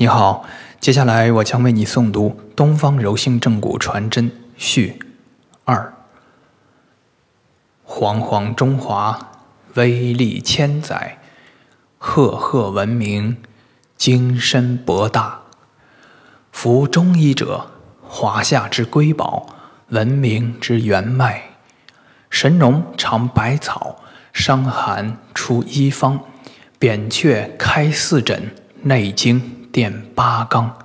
你好，接下来我将为你诵读《东方柔性正骨传真序二》。煌煌中华，威力千载，赫赫文明，精深博大。服中医者，华夏之瑰宝，文明之源脉。神农尝百草，伤寒出医方，扁鹊开四诊，内经。殿八纲，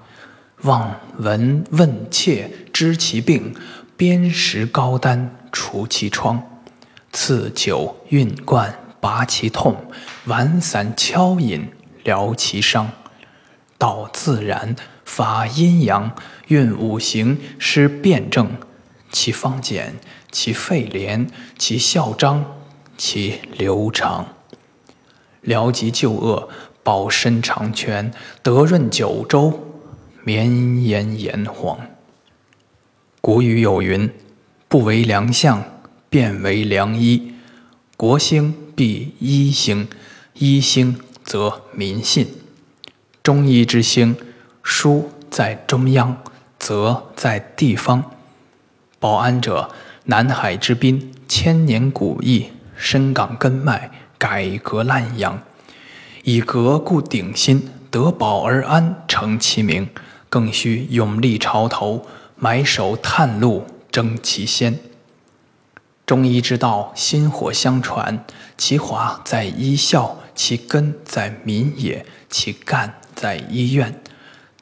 望闻问切知其病，砭石膏丹除其疮，赐酒运灌拔其痛，丸散敲饮疗其伤。道自然，法阴阳，运五行，施辩证，其方简，其费廉，其效彰，其流长。疗疾救恶。保身长全，德润九州，绵延炎黄。古语有云：“不为良相，便为良医。国兴必医兴，医兴则民信。中医之兴，书在中央，则在地方。保安者，南海之滨，千年古意，深港根脉，改革滥养。”以革故鼎新，得保而安，成其名；更须勇立潮头，埋首探路，争其先。中医之道，薪火相传，其华在医效，其根在民也，其干在医院。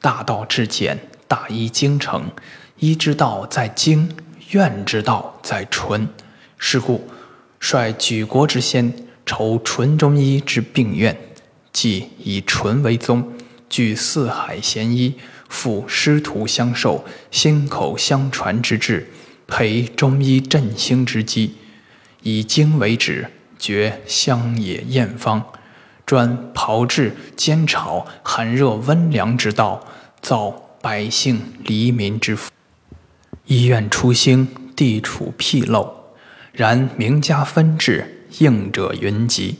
大道至简，大医精诚。医之道在精，院之道在纯。是故，率举国之先，筹纯中医之病院。即以纯为宗，聚四海贤医，复师徒相授，心口相传之志，培中医振兴之基。以经为旨，绝乡野验方，专炮制煎炒寒热温凉之道，造百姓黎民之福。医院初兴，地处僻陋，然名家纷至，应者云集。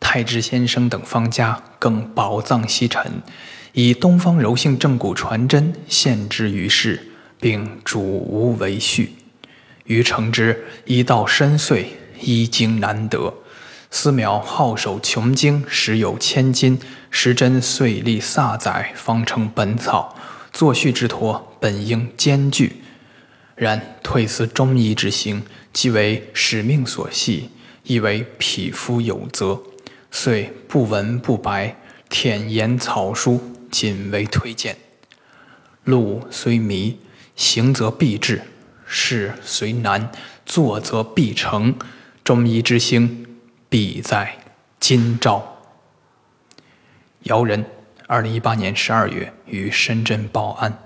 太之先生等方家更宝藏西沉，以东方柔性正骨传真献之于世，并主无为序。余承之一道深邃，医经难得。思邈好守穷经，时有千金，时针遂历飒载，方成本草。作序之托，本应兼具。然退思中医之行，即为使命所系，亦为匹夫有责。遂不文不白，舔言草书，仅为推荐。路虽迷，行则必至；事虽难，做则必成。中医之兴，必在今朝。姚人，二零一八年十二月于深圳报案。